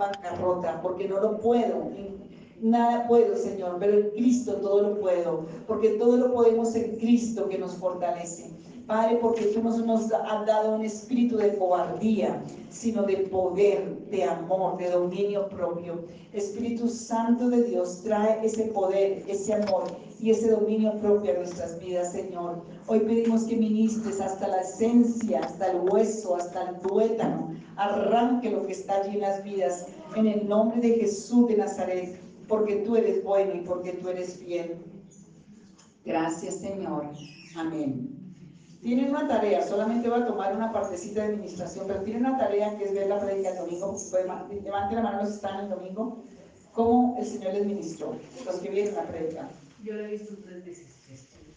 bancarrota porque no lo puedo. Nada puedo, Señor, pero en Cristo todo lo puedo, porque todo lo podemos en Cristo que nos fortalece. Padre, porque tú no nos has dado un espíritu de cobardía, sino de poder, de amor, de dominio propio. Espíritu Santo de Dios, trae ese poder, ese amor y ese dominio propio a nuestras vidas, Señor. Hoy pedimos que ministres hasta la esencia, hasta el hueso, hasta el tuétano. Arranque lo que está allí en las vidas, en el nombre de Jesús de Nazaret, porque tú eres bueno y porque tú eres fiel. Gracias, Señor. Amén. Tienen una tarea, solamente voy a tomar una partecita de administración, pero tienen una tarea que es ver la predica el domingo. Levanten la mano los que están el domingo. ¿Cómo el Señor les ministró? Los que vienen la predica. Yo lo he visto tres veces.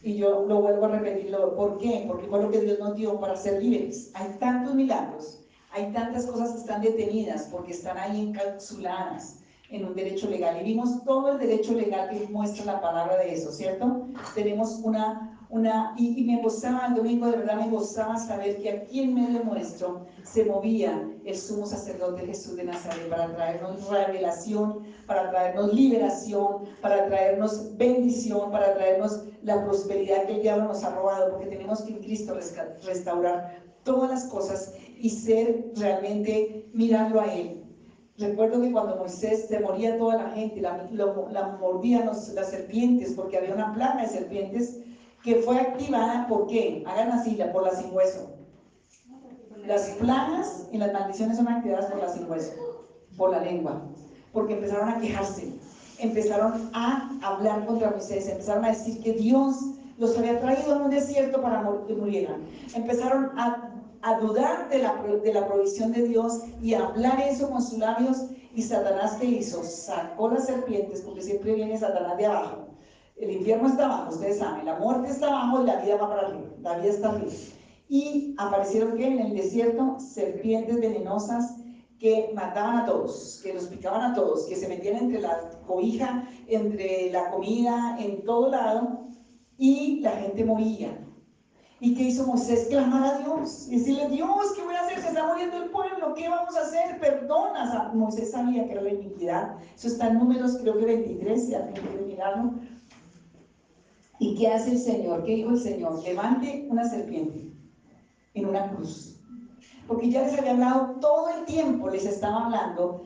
Y yo lo vuelvo a repetir. ¿Por qué? Porque fue lo que Dios nos dio para ser libres. Hay tantos milagros, hay tantas cosas que están detenidas porque están ahí encapsuladas en un derecho legal. Y vimos todo el derecho legal que muestra la palabra de eso, ¿cierto? Tenemos una una, y, me gozaba el domingo, de verdad me gozaba saber que aquí en medio nuestro se movía el sumo sacerdote Jesús de Nazaret para traernos revelación, para traernos liberación, para traernos bendición, para traernos la prosperidad que el diablo nos ha robado, porque tenemos que en Cristo restaurar todas las cosas y ser realmente mirarlo a Él. Recuerdo que cuando Moisés se moría toda la gente, la, la mordían las serpientes, porque había una plaga de serpientes que fue activada por qué? Hagan así, por la sin hueso. Las plagas y las maldiciones son activadas por la sin hueso, por la lengua, porque empezaron a quejarse, empezaron a hablar contra Moisés, empezaron a decir que Dios los había traído a un desierto para que murieran. Empezaron a, dudar de la, de la provisión de Dios y a hablar eso con sus labios. Y Satanás, ¿qué hizo? Sacó las serpientes, porque siempre viene Satanás de abajo el infierno está abajo, ustedes saben, la muerte está abajo y la vida va para arriba, la vida está arriba. Y aparecieron que en el desierto serpientes venenosas que mataban a todos, que los picaban a todos, que se metían entre la cobija, entre la comida, en todo lado, y la gente moría. ¿Y qué hizo Moisés? Clamar a Dios y decirle, Dios, ¿qué voy a hacer? Se está muriendo el pueblo, ¿qué vamos a hacer? Perdona. Moisés sabía que era la iniquidad. Eso está en números, creo que 23, si alguien quiere mirarlo. ¿Y qué hace el Señor? ¿Qué dijo el Señor? Levante una serpiente en una cruz. Porque ya les había hablado todo el tiempo, les estaba hablando.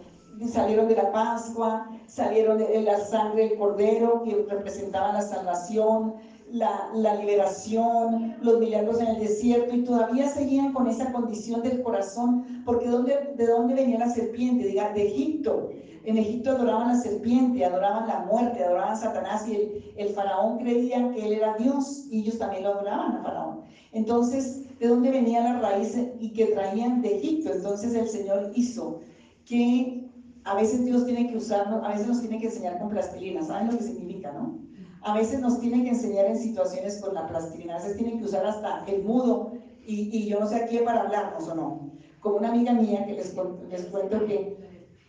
Salieron de la Pascua, salieron de la sangre del Cordero que representaba la salvación, la, liberación, los milagros en el desierto y todavía seguían con esa condición del corazón, porque ¿de dónde venía la serpiente? Diga, de Egipto. En Egipto adoraban la serpiente, adoraban la muerte, adoraban Satanás y el, faraón creía que él era Dios y ellos también lo adoraban a faraón. Entonces, ¿de dónde venía la raíz y que traían de Egipto? Entonces el Señor hizo que a veces Dios tiene que usarnos, a veces nos tiene que enseñar con plastilina, ¿saben lo que significa, no? A veces nos tiene que enseñar en situaciones con la plastilina, a veces tienen que usar hasta el mudo y, y yo no sé a quién para hablarnos o no. Como una amiga mía que les, les cuento que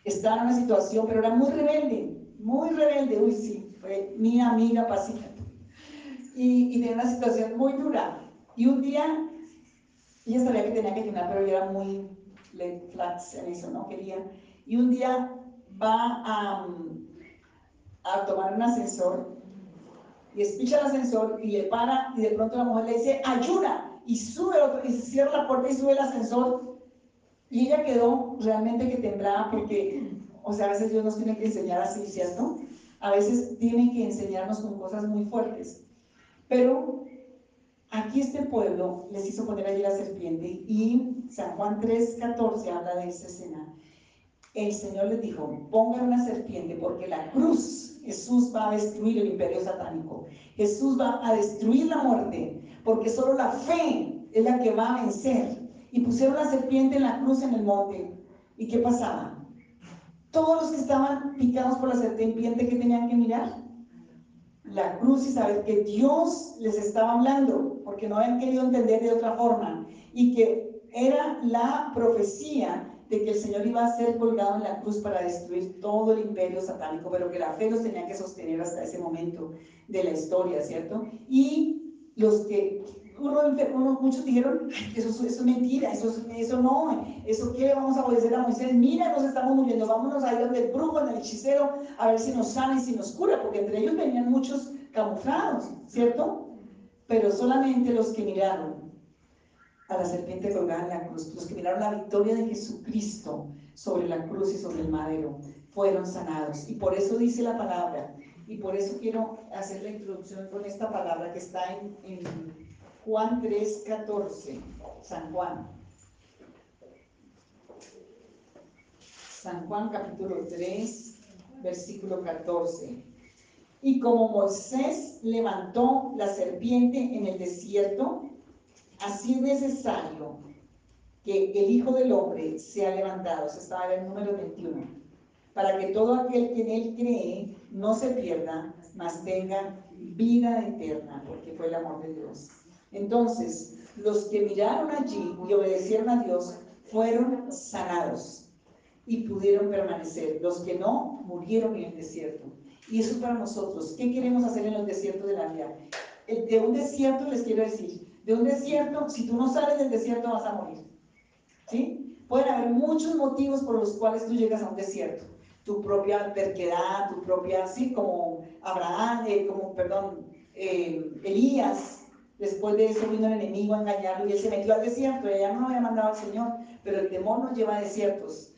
estaba en una situación, pero era muy rebelde, muy rebelde, uy, sí, fue mi amiga pacífica. Y, y tenía una situación muy dura. Y un día, ella sabía que tenía que llenar, pero ella era muy flax en eso, no quería. Y un día va a, a tomar un ascensor y espicha el ascensor y le para y de pronto la mujer le dice, ayuda, y sube otro, y cierra la puerta y sube el ascensor y ella quedó realmente que temblaba porque, o sea, a veces Dios nos tiene que enseñar así, ¿cierto? A veces tiene que enseñarnos con cosas muy fuertes. Pero aquí este pueblo les hizo poner allí la serpiente y San Juan 3:14 habla de esa escena. El Señor les dijo, pongan una serpiente porque la cruz, Jesús va a destruir el imperio satánico. Jesús va a destruir la muerte porque solo la fe es la que va a vencer y pusieron la serpiente en la cruz en el monte. ¿Y qué pasaba? Todos los que estaban picados por la serpiente, ¿qué tenían que mirar? La cruz y saber que Dios les estaba hablando, porque no habían querido entender de otra forma, y que era la profecía de que el Señor iba a ser colgado en la cruz para destruir todo el imperio satánico, pero que la fe los tenía que sostener hasta ese momento de la historia, ¿cierto? Y los que uno, muchos dijeron, eso, eso, es mentira, eso, eso no, eso qué le vamos a obedecer a Moisés, mira, nos estamos muriendo, vámonos a ir donde el brujo, el hechicero, a ver si nos sana y si nos cura, porque entre ellos venían muchos camuflados, ¿cierto? Pero solamente los que miraron a la serpiente colgada en la cruz, los que miraron la victoria de Jesucristo sobre la cruz y sobre el madero, fueron sanados. Y por eso dice la palabra, y por eso quiero hacer la introducción con esta palabra que está en, en Juan 3, 14, San Juan. San Juan capítulo 3, versículo 14. Y como Moisés levantó la serpiente en el desierto, así es necesario que el Hijo del Hombre sea levantado. Se está en el número 21. Para que todo aquel que en él cree no se pierda, mas tenga vida eterna, porque fue el amor de Dios. Entonces, los que miraron allí y obedecieron a Dios fueron sanados y pudieron permanecer. Los que no, murieron en el desierto. Y eso es para nosotros. ¿Qué queremos hacer en los desiertos de la vida? De un desierto les quiero decir, de un desierto, si tú no sales del desierto vas a morir. ¿Sí? Pueden haber muchos motivos por los cuales tú llegas a un desierto. Tu propia terquedad, tu propia, sí, como Abraham, eh, como, perdón, eh, Elías, Después de eso vino el enemigo a engañarlo y él se metió al desierto. Ella no lo había mandado al Señor, pero el temor nos lleva a desiertos.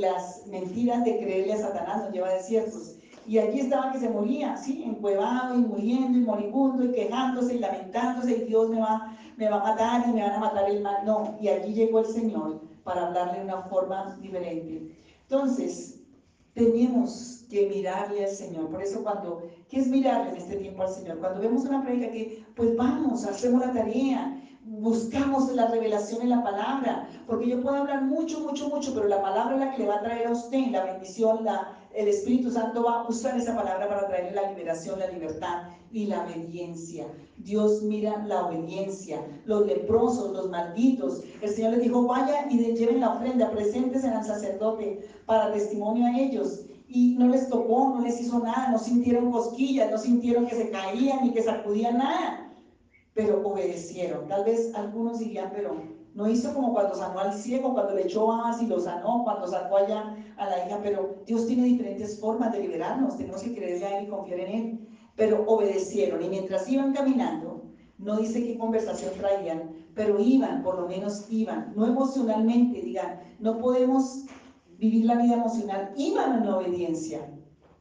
las mentiras de creerle a Satanás nos lleva a desiertos. Y allí estaba que se moría, ¿sí? Encuevado y muriendo y moribundo y quejándose y lamentándose y Dios me va, me va a matar y me van a matar el mal. No, y allí llegó el Señor para hablarle de una forma diferente. Entonces, tenemos que mirarle al Señor. Por eso cuando, ¿qué es mirarle en este tiempo al Señor? Cuando vemos una predica que, pues vamos, hacemos la tarea, buscamos la revelación en la palabra, porque yo puedo hablar mucho, mucho, mucho, pero la palabra es la que le va a traer a usted la bendición, la, el Espíritu Santo va a usar esa palabra para traerle la liberación, la libertad y la obediencia. Dios mira la obediencia, los leprosos, los malditos. El Señor les dijo, vaya y lleven la ofrenda, presentes en el sacerdote para testimonio a ellos y no les tocó, no les hizo nada, no sintieron cosquillas, no sintieron que se caían ni que sacudían nada, pero obedecieron. Tal vez algunos dirían, pero no hizo como cuando sanó al ciego, cuando le echó babas y lo sanó, cuando sacó allá a la hija, pero Dios tiene diferentes formas de liberarnos, tenemos que creerle a Él y confiar en Él. Pero obedecieron y mientras iban caminando, no dice qué conversación traían, pero iban, por lo menos iban, no emocionalmente, digan, no podemos vivir la vida emocional, iban en obediencia,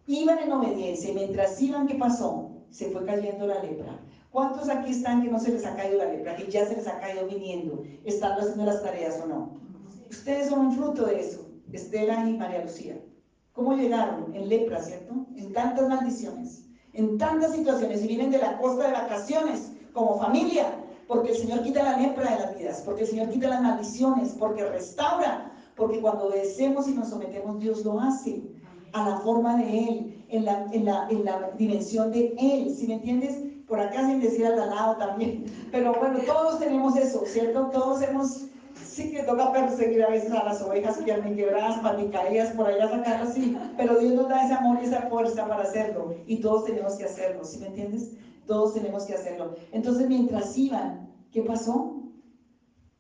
iban en obediencia y mientras iban, ¿qué pasó? Se fue cayendo la lepra. ¿Cuántos aquí están que no se les ha caído la lepra, que ya se les ha caído viniendo, estando haciendo las tareas o no? Ustedes son un fruto de eso, Estela y María Lucía. ¿Cómo llegaron? En lepra, ¿cierto? En tantas maldiciones, en tantas situaciones, y vienen de la costa de vacaciones como familia, porque el Señor quita la lepra de las vidas, porque el Señor quita las maldiciones, porque restaura, porque cuando obedecemos y nos sometemos, Dios lo hace a la forma de Él, en la, en la, en la dimensión de Él. Si me entiendes? Por acá sin decir al lado también. Pero bueno, todos tenemos eso, ¿cierto? Todos hemos, sí que toca perseguir a veces a las ovejas que han quebradas, caídas por ahí a sacarlas, sí. Pero Dios nos da ese amor y esa fuerza para hacerlo. Y todos tenemos que hacerlo, ¿sí me entiendes? Todos tenemos que hacerlo. Entonces, mientras iban, ¿qué pasó?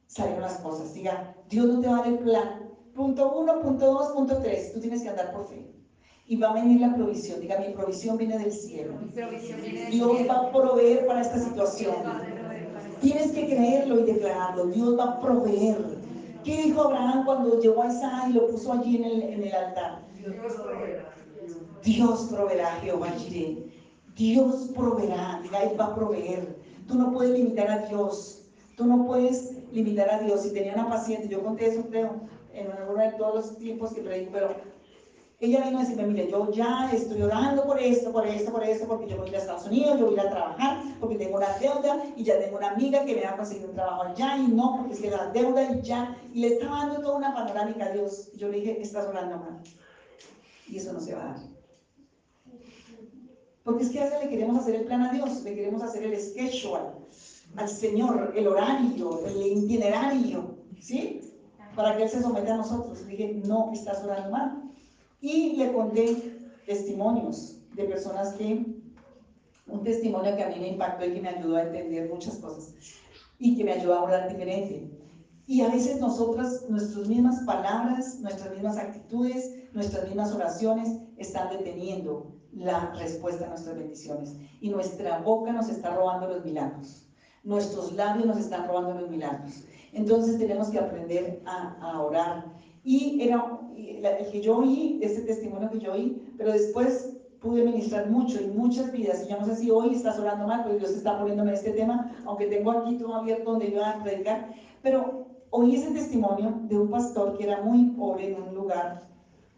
Salieron las cosas. Diga, Dios no te va a dar el plan Punto uno, punto dos, punto tres. Tú tienes que andar por fe. Y va a venir la provisión. Diga, mi provisión viene del cielo. Dios va a proveer para esta situación. Tienes que creerlo y declararlo. Dios va a proveer. ¿Qué dijo Abraham cuando llevó a Isaac y lo puso allí en el, en el altar? Dios proveerá. Dios proveerá, Jehová Jireh. Dios proveerá. Diga, Él va a proveer. Tú no puedes limitar a Dios. Tú no puedes limitar a Dios. Si tenía una paciente, yo conté eso, creo, en alguno de todos los tiempos que predico, pero ella vino a decirme, mire, yo ya estoy orando por esto, por esto, por esto, porque yo voy a ir a Estados Unidos, yo voy a ir a trabajar, porque tengo una deuda y ya tengo una amiga que me va a conseguir un trabajo allá y no, porque es que la deuda y ya, y le estaba dando toda una panorámica a Dios. yo le dije, estás orando mal. Y eso no se va a dar. Porque es que a veces le queremos hacer el plan a Dios, le queremos hacer el schedule al Señor, el horario, el itinerario, ¿sí? para que Él se someta a nosotros. Le dije, no, estás orando mal. Y le conté testimonios de personas que un testimonio que a mí me impactó y que me ayudó a entender muchas cosas y que me ayudó a orar diferente. Y a veces nosotras, nuestras mismas palabras, nuestras mismas actitudes, nuestras mismas oraciones están deteniendo la respuesta a nuestras bendiciones. Y nuestra boca nos está robando los milagros. Nuestros labios nos están robando los milagros. Entonces tenemos que aprender a, orar. Y era el que yo oí, ese testimonio que yo oí, pero después pude ministrar mucho y muchas vidas. Y yo no sé si hoy estás orando mal, pero Dios está poniéndome este tema, aunque tengo aquí todo abierto donde iba a predicar. Pero oí ese testimonio de un pastor que era muy pobre en un lugar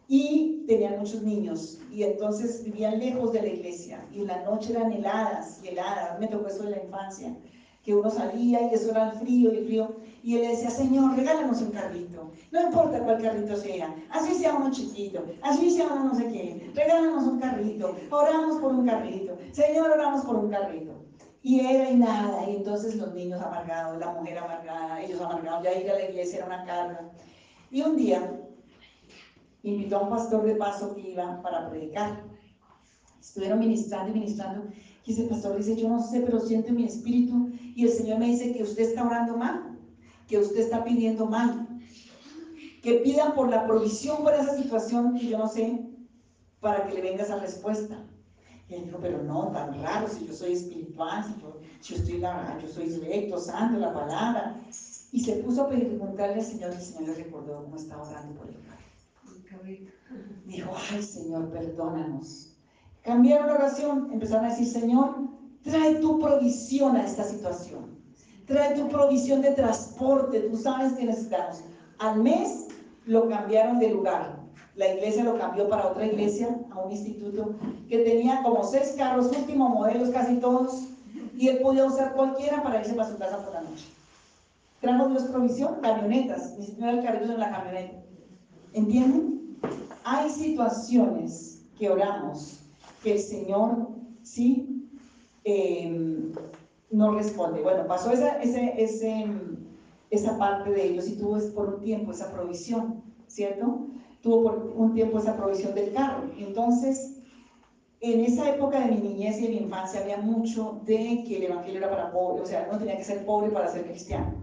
y tenía muchos niños y entonces vivían lejos de la iglesia y la noche eran heladas y heladas, me tocó eso de la infancia, que uno salía y eso era el frío y el frío y él decía, Señor, regálanos un carrito, no importa cuál carrito sea, así sea uno chiquito, así sea uno no sé qué, regálanos un carrito, oramos por un carrito, Señor, oramos por un carrito. Y era y nada, y entonces los niños amargados, la mujer amargada, ellos amargados, ya ir a la iglesia era una carga. Y un día invitó a un pastor de paso que iba para predicar. Estuvieron ministrando y ministrando, y ese pastor dice, yo no sé, pero siento mi espíritu, y el Señor me dice que usted está orando mal, que usted está pidiendo mal, que pida por la provisión para esa situación que yo no sé, para que le venga esa respuesta. Y él dijo, pero no, tan raro, si yo soy espiritual, si yo, estoy yo soy recto, santo, la palabra. Y se puso a preguntarle al Señor, y el Señor le recordó cómo estaba orando por el Dijo, ay Señor, perdónanos. Cambiaron la oración, empezaron a decir, Señor, trae tu provisión a esta situación. Trae tu provisión de transporte, tú sabes que necesitamos. Al mes lo cambiaron de lugar la iglesia lo cambió para otra iglesia, a un instituto, que tenía como seis carros, últimos modelos, casi todos, y él podía usar cualquiera para irse para su casa por la noche. Trajo Dios provisión, camionetas, ni siquiera el carrito en la camioneta. ¿Entienden? Hay situaciones que oramos que el Señor sí em, no responde. Bueno, pasó esa, ese, ese, esa parte de ellos y tuvo por un tiempo esa provisión, ¿cierto? tuvo por un tiempo esa provisión del carro. Entonces, en esa época de mi niñez y de mi infancia había mucho de que el evangelio era para pobres, o sea, uno tenía que ser pobre para ser cristiano,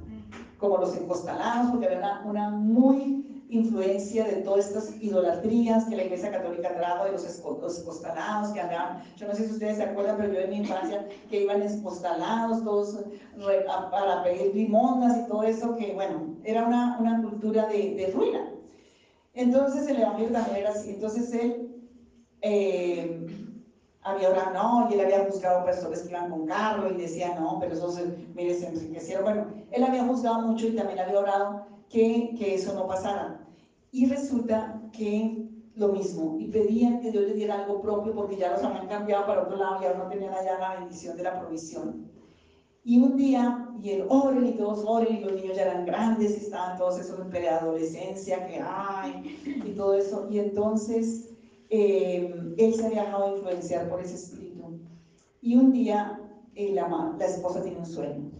como los encostalados, porque había una, muy influencia de todas estas idolatrías que la iglesia católica trajo de los, encostalados que andaban, yo no sé si ustedes se acuerdan, pero yo en mi infancia que iban encostalados todos para pedir limonas y todo eso, que bueno, era una, una cultura de, ruina. Entonces el Evangelio también era así. Entonces él eh, había orado, no, y él había juzgado personas que iban con carro y decía, no, pero esos, mire, se enriquecieron. Bueno, él había juzgado mucho y también había orado que, que eso no pasara. Y resulta que lo mismo, y pedían que Dios le diera algo propio porque ya los habían cambiado para otro lado y ahora no tenían allá la bendición de la provisión. Y un día, y él oren y todos oren, y los niños ya eran grandes y estaban todos esos en preadolescencia, que ay, y todo eso. Y entonces eh, él se había dejado influenciar por ese espíritu. Y un día eh, la, la esposa tiene un sueño.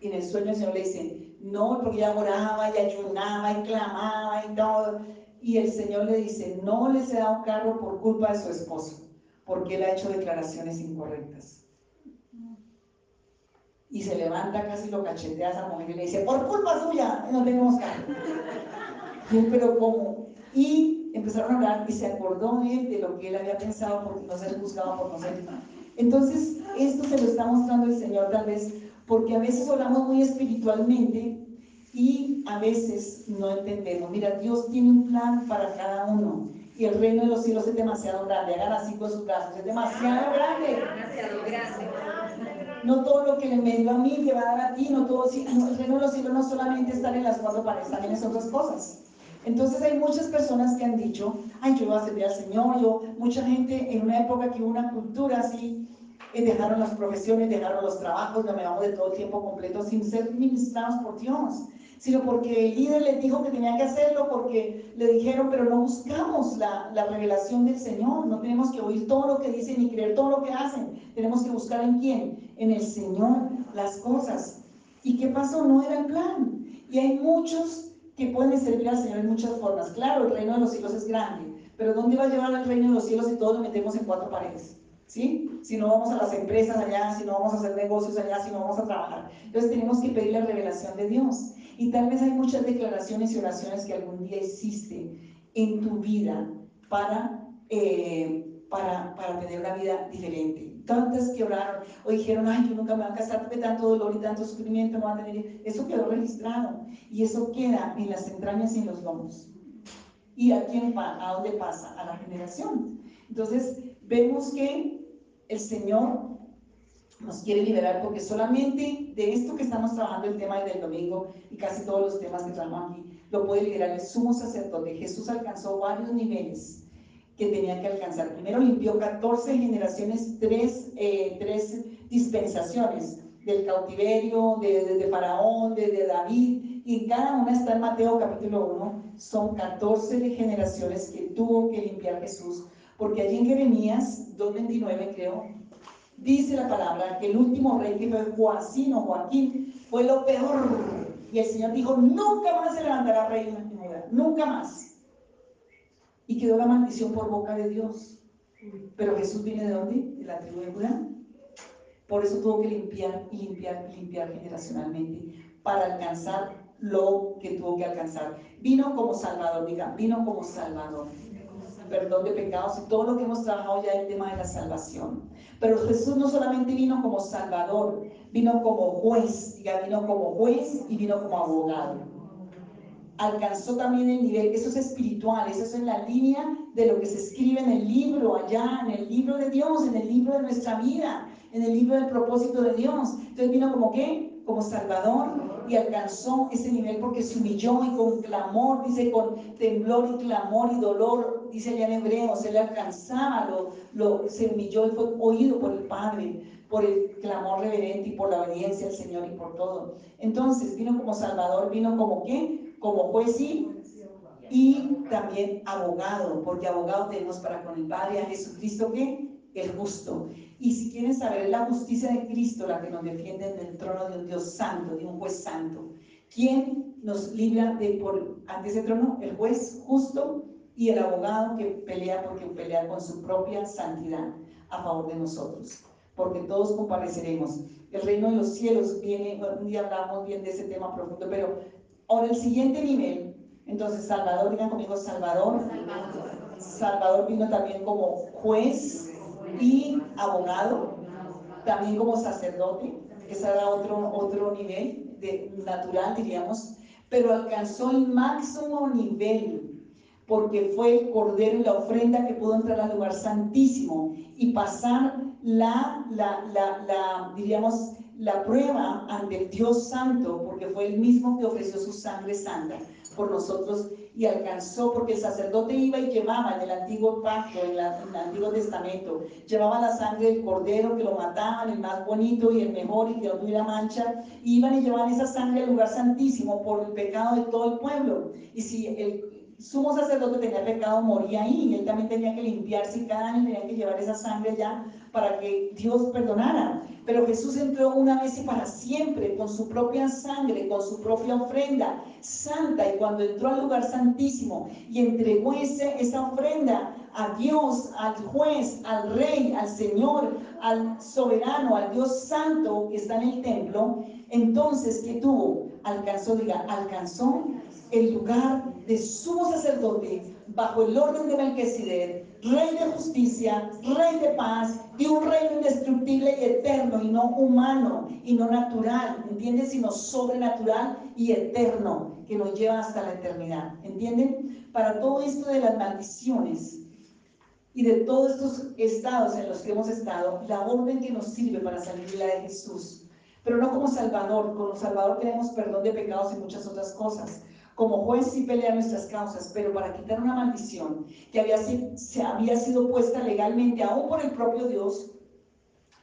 Y en el sueño el Señor le dice, no, porque ella oraba y ayunaba y clamaba y todo. Y el Señor le dice, no les he dado carro por culpa de su esposo, porque él ha hecho declaraciones incorrectas y se levanta casi lo cachetea a esa mujer y le dice, por culpa suya, no tenemos carro. Y él, pero ¿cómo? Y empezaron a hablar y se acordó él de lo que él había pensado por no ser juzgado por no ser. Entonces, esto se lo está mostrando el Señor tal vez porque a veces oramos muy espiritualmente y a veces no entendemos. Mira, Dios tiene un plan para cada uno y el reino de los cielos es demasiado grande. Hagan así con sus brazos, es demasiado grande. Demasiado grande no todo lo que me dio a mí te va a dar a ti, no todo, el reino de los cielos no solamente estar en las cuatro paredes, también es otras cosas. Entonces hay muchas personas que han dicho, ay, yo voy a servir al Señor, yo, mucha gente en una época que hubo una cultura así, dejaron las profesiones, dejaron los trabajos, vamos de todo tiempo completo sin ser ministrados por Dios sino porque el líder les dijo que tenía que hacerlo, porque le dijeron, pero no buscamos la, la, revelación del Señor, no tenemos que oír todo lo que dicen ni creer todo lo que hacen, tenemos que buscar en quién, en el Señor, las cosas. ¿Y qué pasó? No era el plan. Y hay muchos que pueden servir al Señor en muchas formas. Claro, el reino de los cielos es grande, pero ¿dónde va a llevar el reino de los cielos si todos lo metemos en cuatro paredes? ¿Sí? Si no vamos a las empresas allá, si no vamos a hacer negocios allá, si no vamos a trabajar. Entonces tenemos que pedir la revelación de Dios. Y tal vez hay muchas declaraciones y oraciones que algún día hiciste en tu vida para, eh, para, para tener una vida diferente. Tantas que oraron o dijeron, ay, yo nunca me voy a casar porque tanto dolor y tanto sufrimiento no van a tener. Eso quedó registrado y eso queda en las entrañas y en los lomos. ¿Y a quién ¿A dónde pasa? A la generación. Entonces, vemos que el Señor nos quiere liberar porque solamente de esto que estamos trabajando el tema del domingo y casi todos los temas que trabajamos aquí, lo puede liberar el sumo sacerdote. Jesús alcanzó varios niveles que tenía que alcanzar. Primero limpió 14 generaciones, tres, eh, tres dispensaciones del cautiverio, de, de, Faraón, de, de, David, y cada una está en Mateo capítulo 1, son 14 generaciones que tuvo que limpiar Jesús, porque allí en Jeremías 2.29 creo, dice la palabra que el último rey que fue Joacín o Joaquín fue lo peor, y el Señor dijo, nunca más se levantará rey en la nunca más. Y quedó la maldición por boca de Dios. Pero Jesús viene de dónde? De la tribu de Judá. Por eso tuvo que limpiar y limpiar y limpiar generacionalmente para alcanzar lo que tuvo que alcanzar. Vino como Salvador, diga, vino como Salvador. Perdón de pecados y todo lo que hemos trabajado ya el tema de la salvación. Pero Jesús no solamente vino como Salvador, vino como juez, diga, vino como juez y vino como abogado alcanzó también el nivel, eso es espiritual, eso es en la línea de lo que se escribe en el libro, allá, en el libro de Dios, en el libro de nuestra vida, en el libro del propósito de Dios. Entonces vino como qué? Como Salvador y alcanzó ese nivel porque se humilló y con clamor, dice, con temblor y clamor y dolor, dice allá en hebreo, se le alcanzaba, lo, lo, se humilló y fue oído por el Padre, por el clamor reverente y por la obediencia al Señor y por todo. Entonces vino como Salvador, vino como qué? como juez y, también abogado, porque abogado tenemos para con el Padre a Jesucristo que el justo. Y si quieren saber, la justicia de Cristo la que nos defiende en el trono de un Dios santo, de un juez santo. ¿Quién nos libra de por ante ese trono? El juez justo y el abogado que pelea porque pelea con su propia santidad a favor de nosotros. Porque todos compareceremos. El reino de los cielos viene, un día hablamos bien de ese tema profundo, pero Ahora el siguiente nivel, entonces Salvador, digan conmigo Salvador. Salvador, vino también como juez y abogado, también como sacerdote, ese era otro, otro nivel de, natural, diríamos, pero alcanzó el máximo nivel porque fue el cordero y la ofrenda que pudo entrar al lugar santísimo y pasar la, la, la, diríamos, la prueba ante el Dios Santo, porque fue el mismo que ofreció su sangre santa por nosotros y alcanzó, porque el sacerdote iba y llevaba en el antiguo pacto, en, el antiguo testamento, llevaba la sangre del cordero que lo mataban, el más bonito y el mejor y que no tuviera mancha, iban y llevaban esa sangre al lugar santísimo por el pecado de todo el pueblo. Y si el sumo sacerdote tenía pecado, moría ahí, y él también tenía que limpiarse y cada año tenía que llevar esa sangre ya para que Dios perdonara. Pero Jesús entró una vez y para siempre con su propia sangre, con su propia ofrenda santa, y cuando entró al lugar santísimo y entregó ese, esa ofrenda a Dios, al juez, al rey, al Señor, al soberano, al Dios santo que está en el templo, entonces, ¿qué tuvo? Alcanzó, diga, alcanzó el lugar de sumo sacerdote bajo el orden de Melquisedec, rey de justicia, rey de paz, y un reino indestructible y eterno, y no humano, y no natural, ¿entiendes? Sino sobrenatural y eterno, que nos lleva hasta la eternidad, ¿entienden? Para todo esto de las maldiciones y de todos estos estados en los que hemos estado, la orden que nos sirve para salir la de Jesús, pero no como Salvador, como Salvador tenemos perdón de pecados y muchas otras cosas, como juez sí pelea nuestras causas, pero para quitar una maldición que había, se había sido puesta legalmente aún por el propio Dios,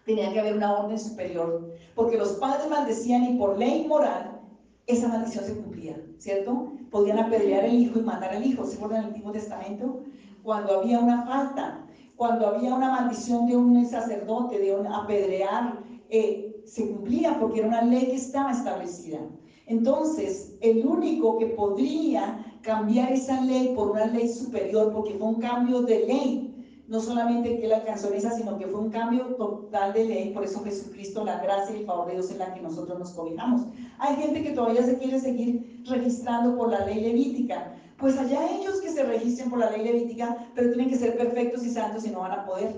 tenía que haber una orden superior, porque los padres maldecían y por ley moral esa maldición se cumplía, ¿cierto? Podían apedrear el hijo y matar al hijo, ¿se acuerdan el Antiguo Testamento? Cuando había una falta, cuando había una maldición de un sacerdote, de un apedrear, eh, se cumplía porque era una ley que estaba establecida. Entonces, el único que podría cambiar esa ley por una ley superior, porque fue un cambio de ley, no solamente que él alcanzó esa, sino que fue un cambio total de ley, por eso Jesucristo, la gracia y el favor de Dios en la que nosotros nos cobijamos. Hay gente que todavía se quiere seguir registrando por la ley levítica. Pues allá ellos que se registren por la ley levítica, pero tienen que ser perfectos y santos y no van a poder.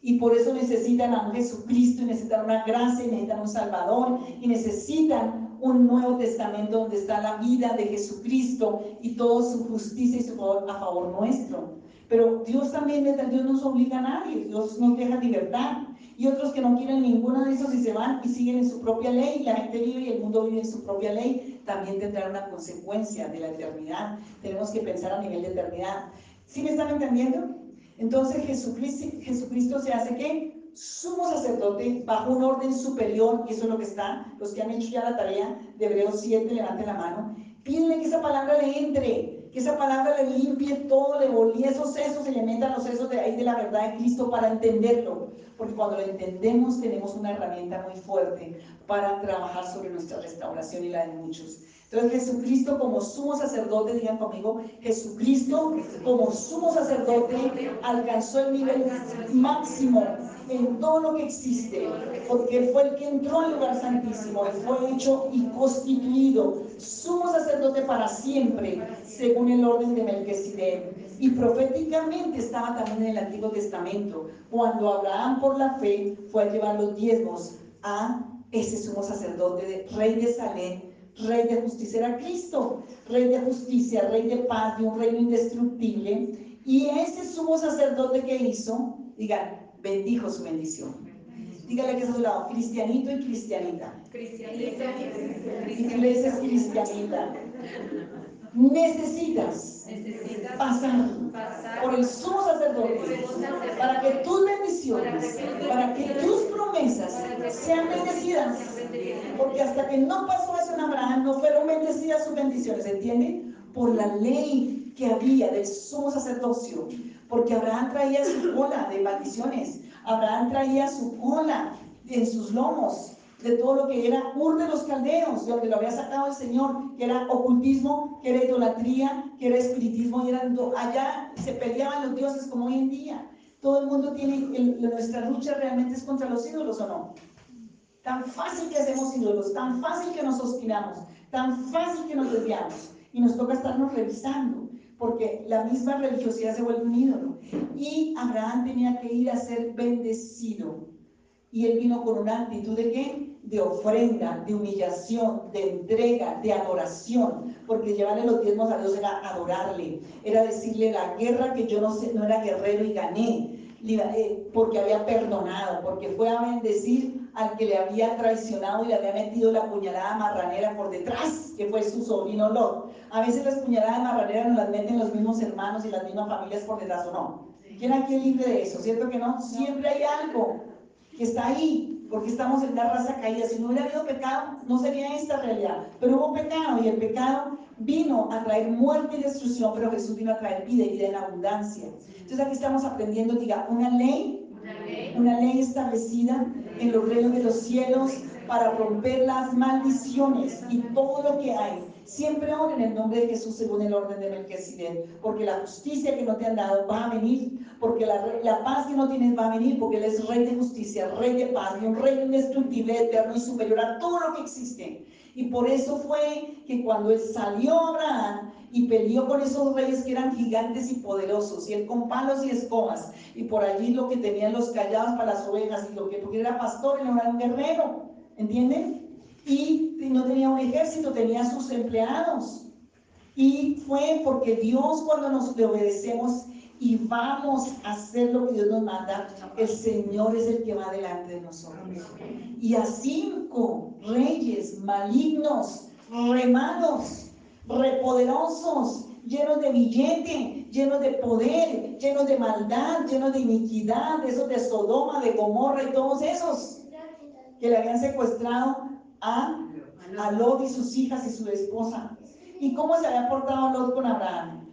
Y por eso necesitan a un Jesucristo, y necesitan una gracia, y necesitan un Salvador, y necesitan un Nuevo Testamento donde está la vida de Jesucristo y toda su justicia y su favor a favor nuestro. Pero Dios también, Dios no obliga a nadie, Dios nos deja libertad. Y otros que no quieren ninguna de esos y se van y siguen en su propia ley, la gente vive y el mundo vive en su propia ley, también tendrá una consecuencia de la eternidad. Tenemos que pensar a nivel de eternidad. ¿Sí me están entendiendo? Entonces Jesucristo, Jesucristo se hace que sumo sacerdote bajo un orden superior, y eso es lo que está, los que han hecho ya la tarea de Hebreos 7, levanten la mano, pídenle que esa palabra le entre, que esa palabra le limpie todo, le volvíe esos sesos, se le metan los sesos de ahí de la verdad de Cristo para entenderlo, porque cuando lo entendemos tenemos una herramienta muy fuerte para trabajar sobre nuestra restauración y la de muchos. Entonces Jesucristo como sumo sacerdote, digan conmigo, Jesucristo como sumo sacerdote alcanzó el nivel máximo en todo lo que existe, porque fue el que entró al lugar santísimo, Él fue hecho y constituido sumo sacerdote para siempre, según el orden de Melquisedec. Y proféticamente estaba también en el Antiguo Testamento, cuando Abraham por la fe fue a llevar los diezmos a ese sumo sacerdote, rey de Salem, Rey de justicia era Cristo, Rey de justicia, Rey de paz, de un reino indestructible. Y ese sumo sacerdote que hizo, digan, bendijo su bendición. Dígale que es a su lado, cristianito y cristianita. Cristianita. Le dices cristianita. Necesitas, pasar, por el sumo sacerdote para que tus bendiciones, para que tus promesas sean bendecidas. Porque hasta que no pasó eso en Abraham, no fueron bendecidas sus bendiciones, ¿entiende? Por la ley que había del sumo sacerdocio. Porque Abraham traía su cola de maldiciones. Abraham traía su cola en sus lomos de todo lo que era Ur de los Caldeos, de donde lo había sacado el Señor, que era ocultismo, que era idolatría, que era espiritismo, y allá se peleaban los dioses como hoy en día. Todo el mundo tiene, nuestra lucha realmente es contra los ídolos o no. Tan fácil que hacemos ídolos, tan fácil que nos obstinamos, tan fácil que nos desviamos. Y nos toca estarnos revisando, porque la misma religiosidad se vuelve un ídolo. Y Abraham tenía que ir a ser bendecido. Y él vino con una actitud de qué? De ofrenda, de humillación, de entrega, de adoración. Porque llevarle los diezmos a Dios era adorarle, era decirle la guerra que yo no, sé, no era guerrero y gané, porque había perdonado, porque fue a bendecir al que le había traicionado y le había metido la puñalada marranera por detrás, que fue su sobrino Lot. A veces las puñaladas marraneras nos las meten los mismos hermanos y las mismas familias por detrás, ¿o no? ¿Quién aquí es libre de eso? ¿Cierto que no? Siempre hay algo que está ahí, porque estamos en una raza caída. Si no hubiera habido pecado, no sería esta realidad. Pero hubo pecado y el pecado vino a traer muerte y destrucción, pero Jesús vino a traer vida y vida en abundancia. Entonces aquí estamos aprendiendo, diga, una ley, una ley establecida en los reinos de los cielos para romper las maldiciones y todo lo que hay Siempre oren en el nombre de Jesús según el orden de Melquisedec, porque la justicia que no te han dado va a venir, porque la, paz que no tienes va a venir, porque Él es Rey de justicia, Rey de paz y un Rey indestructible, eterno y superior a todo lo que existe. Y por eso fue que cuando Él salió Abraham y peleó con esos reyes que eran gigantes y poderosos, y él con palos y escobas, y por allí lo que tenían los callados para las ovejas, y lo que porque era pastor, él era un guerrero, ¿entienden? y no tenía un ejército, tenía sus empleados. Y fue porque Dios cuando nos le obedecemos y vamos a hacer lo que Dios nos manda, el Señor es el que va delante de nosotros. Y a cinco reyes malignos, remados, repoderosos, llenos de billete, llenos de poder, llenos de maldad, llenos de iniquidad, esos de Sodoma, de Gomorra y todos esos que le habían secuestrado a, Lot y sus hijas y su esposa. ¿Y cómo se había portado Lot con Abraham?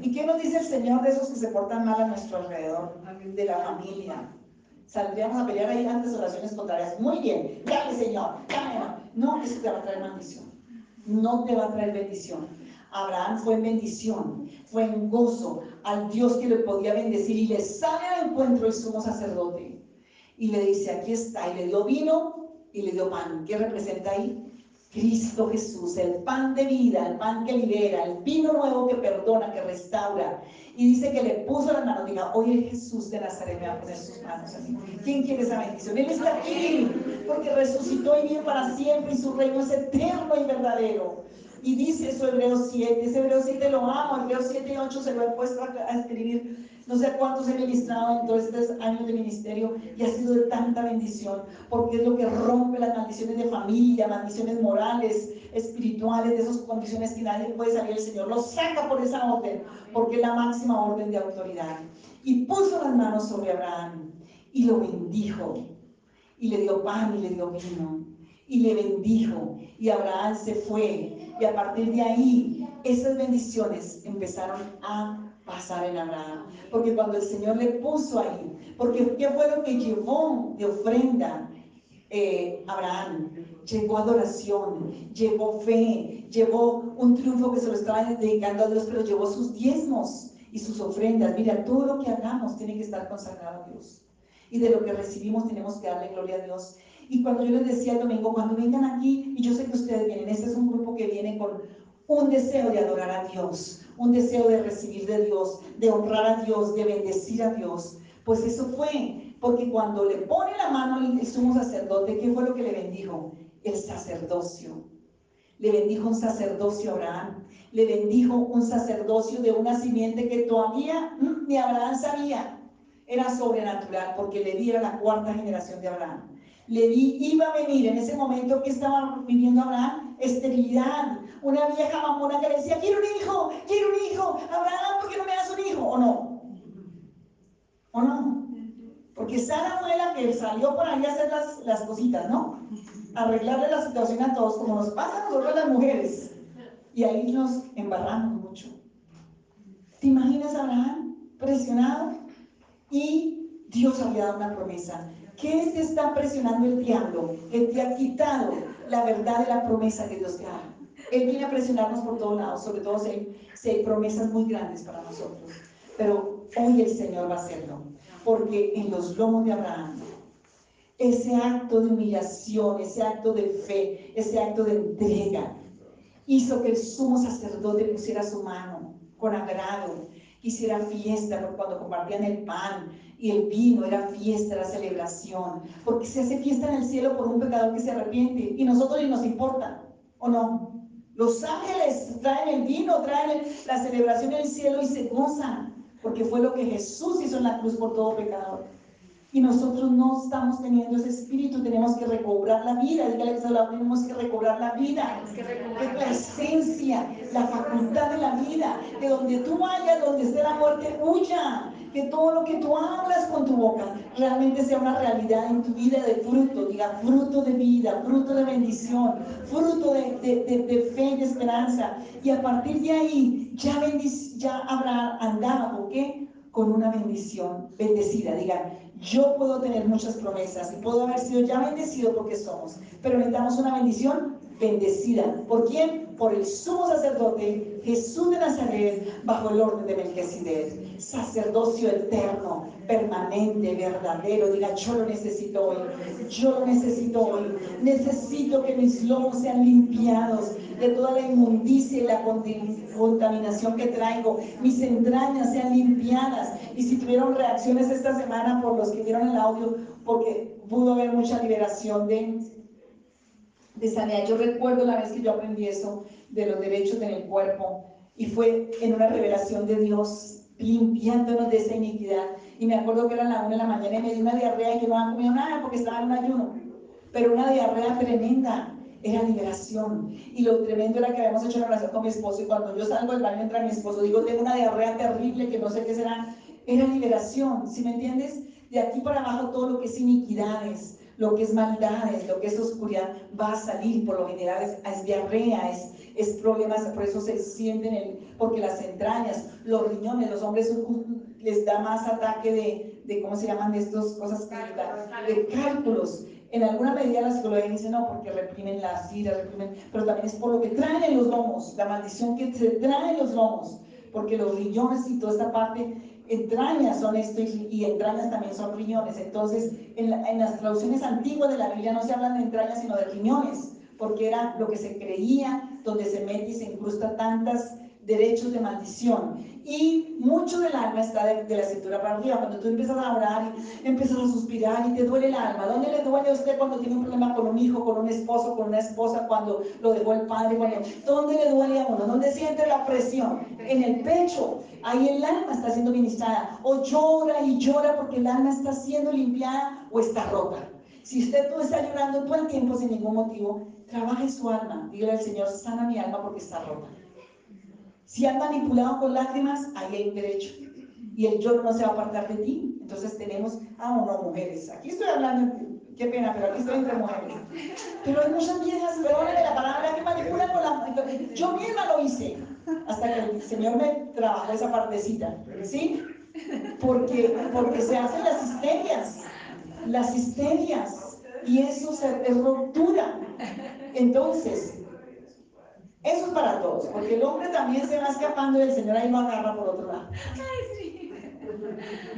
¿Y qué nos dice el Señor de esos que se portan mal a nuestro alrededor, de la familia? Saldríamos a pelear ahí antes oraciones contrarias. Muy bien, dale Señor, dale. No, eso te va a traer maldición. No te va a traer bendición. Abraham fue en bendición, fue en gozo al Dios que le podía bendecir y le sale al encuentro el sumo sacerdote y le dice, aquí está, y le dio vino y le dio pan. ¿Qué representa ahí? Cristo Jesús, el pan de vida, el pan que libera, el vino nuevo que perdona, que restaura. Y dice que le puso las manos, diga, hoy el Jesús de Nazaret me va a poner sus manos así. ¿Quién quiere esa bendición? Él está aquí, porque resucitó y vive para siempre y su reino es eterno y verdadero. Y dice eso Hebreos 7, ese Hebreos 7 lo amo, Hebreos 7 y 8 se lo he puesto a, escribir, no sé cuántos he ministrado en todos estos años de ministerio y ha sido de tanta bendición, porque es lo que rompe las maldiciones de familia, maldiciones morales, espirituales, de esas condiciones que nadie puede salir, el Señor lo saca por esa orden, porque es la máxima orden de autoridad. Y puso las manos sobre Abraham y lo bendijo, y le dio pan y le dio vino, y le bendijo, y Abraham se fue. Y a partir de ahí, esas bendiciones empezaron a pasar en Abraham. Porque cuando el Señor le puso ahí, porque ¿qué fue lo que llevó de ofrenda eh, Abraham? Llegó adoración, llevó fe, llevó un triunfo que se lo estaba dedicando a Dios, pero llevó sus diezmos y sus ofrendas. Mira, todo lo que hagamos tiene que estar consagrado a Dios. Y de lo que recibimos tenemos que darle gloria a Dios. Y cuando yo les decía el domingo, cuando vengan aquí, y yo sé que ustedes vienen, este es un grupo que viene con un deseo de adorar a Dios, un deseo de recibir de Dios, de honrar a Dios, de bendecir a Dios. Pues eso fue, porque cuando le pone la mano el sumo sacerdote, ¿qué fue lo que le bendijo? El sacerdocio. Le bendijo un sacerdocio a Abraham. Le bendijo un sacerdocio de una simiente que todavía mm, ni Abraham sabía. Era sobrenatural porque le diera la cuarta generación de Abraham le iba a venir en ese momento que estaba viviendo Abraham, esterilidad, una vieja mamona que le decía, quiero un hijo, quiero un hijo, Abraham, ¿por qué no me das un hijo? ¿O no? ¿O no? Porque Sara fue la que salió por ahí a hacer las, las cositas, ¿no? Arreglarle la situación a todos, como nos pasa a nosotros las mujeres. Y ahí nos embarramos mucho. ¿Te imaginas a Abraham presionado? Y Dios había dado una promesa. ¿Qué te está presionando el diablo? Que te ha quitado la verdad de la promesa que Dios da. Él viene a presionarnos por todos lados, sobre todo si hay, promesas muy grandes para nosotros. Pero hoy el Señor va a hacerlo, porque en los lomos de Abraham, ese acto de humillación, ese acto de fe, ese acto de entrega, hizo que el sumo sacerdote pusiera su mano con agrado, hiciera fiesta cuando compartían el pan, y el vino era fiesta, era celebración, porque se hace fiesta en el cielo por un pecador que se arrepiente y nosotros ni nos importa, ¿o no? Los ángeles traen el vino, traen la celebración en el cielo y se gozan, porque fue lo que Jesús hizo en la cruz por todo pecador. Y nosotros no estamos teniendo ese espíritu, tenemos que recobrar la vida. Dígale tenemos que recobrar la vida. Que es la esencia, la facultad de la vida. Que donde tú vayas, donde esté la muerte, huya que todo lo que tú hablas con tu boca realmente sea una realidad en tu vida de fruto, diga fruto de vida, fruto de bendición, fruto de, de, fe y de esperanza. Y a partir de ahí ya, ya habrá andado ¿con qué? Con una bendición bendecida. Diga, yo puedo tener muchas promesas y puedo haber sido ya bendecido porque somos, pero necesitamos una bendición bendecida. ¿Por quién? Por el sumo sacerdote Jesús de Nazaret bajo el orden de Melquisedec. Sacerdocio eterno, permanente, verdadero. Diga, yo lo necesito hoy. Yo lo necesito hoy. Necesito que mis lomos sean limpiados de toda la inmundicia y la contaminación que traigo. Mis entrañas sean limpiadas. Y si tuvieron reacciones esta semana por los que vieron el audio, porque pudo haber mucha liberación de de sanidad. Yo recuerdo la vez que yo aprendí eso de los derechos en el cuerpo y fue en una revelación de Dios limpiándonos de esa iniquidad. Y me acuerdo que era la una de la mañana y me dio una diarrea y yo no había comido nada porque estaba en un ayuno. Pero una diarrea tremenda, era liberación. Y lo tremendo era que habíamos hecho la oración con mi esposo y cuando yo salgo del baño entra mi esposo, digo, tengo una diarrea terrible que no sé qué será. Era liberación, ¿sí me entiendes? De aquí para abajo todo lo que es iniquidades, lo que es maldades, lo que es oscuridad, va a salir, por lo general es, diarrea, es, es, problemas, por eso se sienten, el, porque las entrañas, los riñones, los hombres les da más ataque de, de ¿cómo se llaman de estas cosas? De cálculos. En alguna medida la psicología dice no, porque reprimen las iras, reprimen, pero también es por lo que traen los lomos, la maldición que se traen los lomos, porque los riñones y toda esta parte, entrañas son esto y, también son riñones. Entonces, en, las traducciones antiguas de la Biblia no se hablan de entrañas, sino de riñones, porque era lo que se creía, donde se mete y se incrusta tantas derechos de maldición. Y mucho del alma está de, la cintura para arriba. Cuando tú empiezas a orar y empiezas a suspirar y te duele el alma, ¿dónde le duele a usted cuando tiene un problema con un hijo, con un esposo, con una esposa, cuando lo dejó el padre? ¿Dónde le duele a uno? ¿Dónde siente la presión? En el pecho. Ahí el alma está siendo ministrada. O llora y llora porque el alma está siendo limpiada o está rota. Si usted no está llorando todo el tiempo sin ningún motivo, trabaje su alma. Dígale al Señor, sana mi alma porque está rota. Si han manipulado con lágrimas, ahí hay un derecho. Y el lloro no se va a apartar de ti. Entonces tenemos, ah, no, mujeres. Aquí estoy hablando, qué pena, pero aquí estoy entre mujeres. Pero hay muchas viejas, perdónenme la palabra, que manipulan con la... Yo misma lo hice, hasta que el Señor me trabajó esa partecita, ¿sí? Porque, porque se hacen las histerias, las histerias, y eso es ruptura. Entonces, eso es para todos, porque el hombre también se va escapando y el Señor ahí lo agarra por otro lado.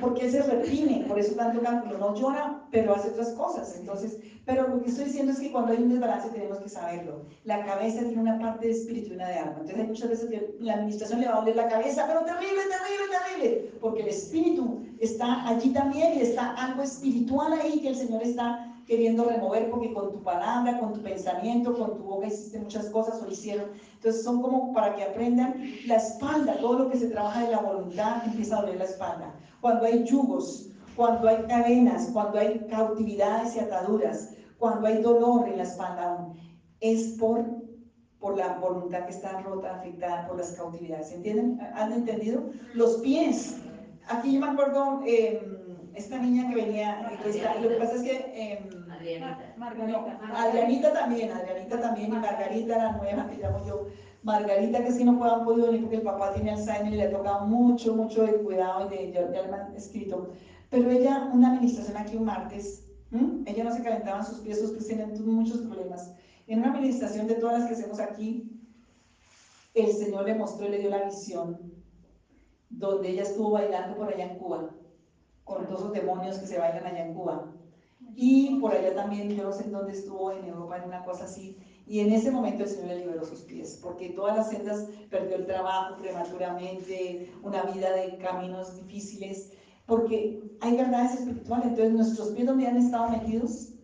Porque él se reprime, por eso tanto cántico, no llora, pero hace otras cosas. Entonces, pero lo que estoy diciendo es que cuando hay un desbalance tenemos que saberlo. La cabeza tiene una parte de espíritu y una de alma. Entonces hay muchas veces que la administración le va a doler la cabeza, pero terrible, terrible, terrible, porque el espíritu está allí también y está algo espiritual ahí que el Señor está queriendo remover porque con tu palabra, con tu pensamiento, con tu boca hiciste muchas cosas o hicieron. Entonces son como para que aprendan la espalda, todo lo que se trabaja de la voluntad empieza a doler la espalda. Cuando hay yugos, cuando hay cadenas, cuando hay cautividades y ataduras, cuando hay dolor en la espalda, es por, por la voluntad que está rota, afectada por las cautividades. ¿Entienden? ¿Han entendido? Los pies. Aquí yo me acuerdo... Eh, esta niña que venía, lo que pasa es que... Eh, Adrianita. Margarita. Adrianita también, Adrianita también, y Margarita, la nueva que llamo yo. Margarita, que si no puedan podido venir porque el papá tiene Alzheimer y le ha tocado mucho, mucho de cuidado y de, ya, ya le han escrito. Pero ella, una administración aquí un martes, ella no se calentaban sus pies, sus pies tienen muchos problemas. En una administración de todas las que hacemos aquí, el Señor le mostró y le dio la visión, donde ella estuvo bailando por allá en Cuba con todos esos demonios que se bailan allá en Cuba. Y por allá también, yo no sé en dónde estuvo, en Europa, en una cosa así. Y en ese momento el Señor le liberó sus pies, porque todas las sendas perdió el trabajo prematuramente, una vida de caminos difíciles, porque hay verdades espirituales. Entonces, nuestros pies donde han estado metidos,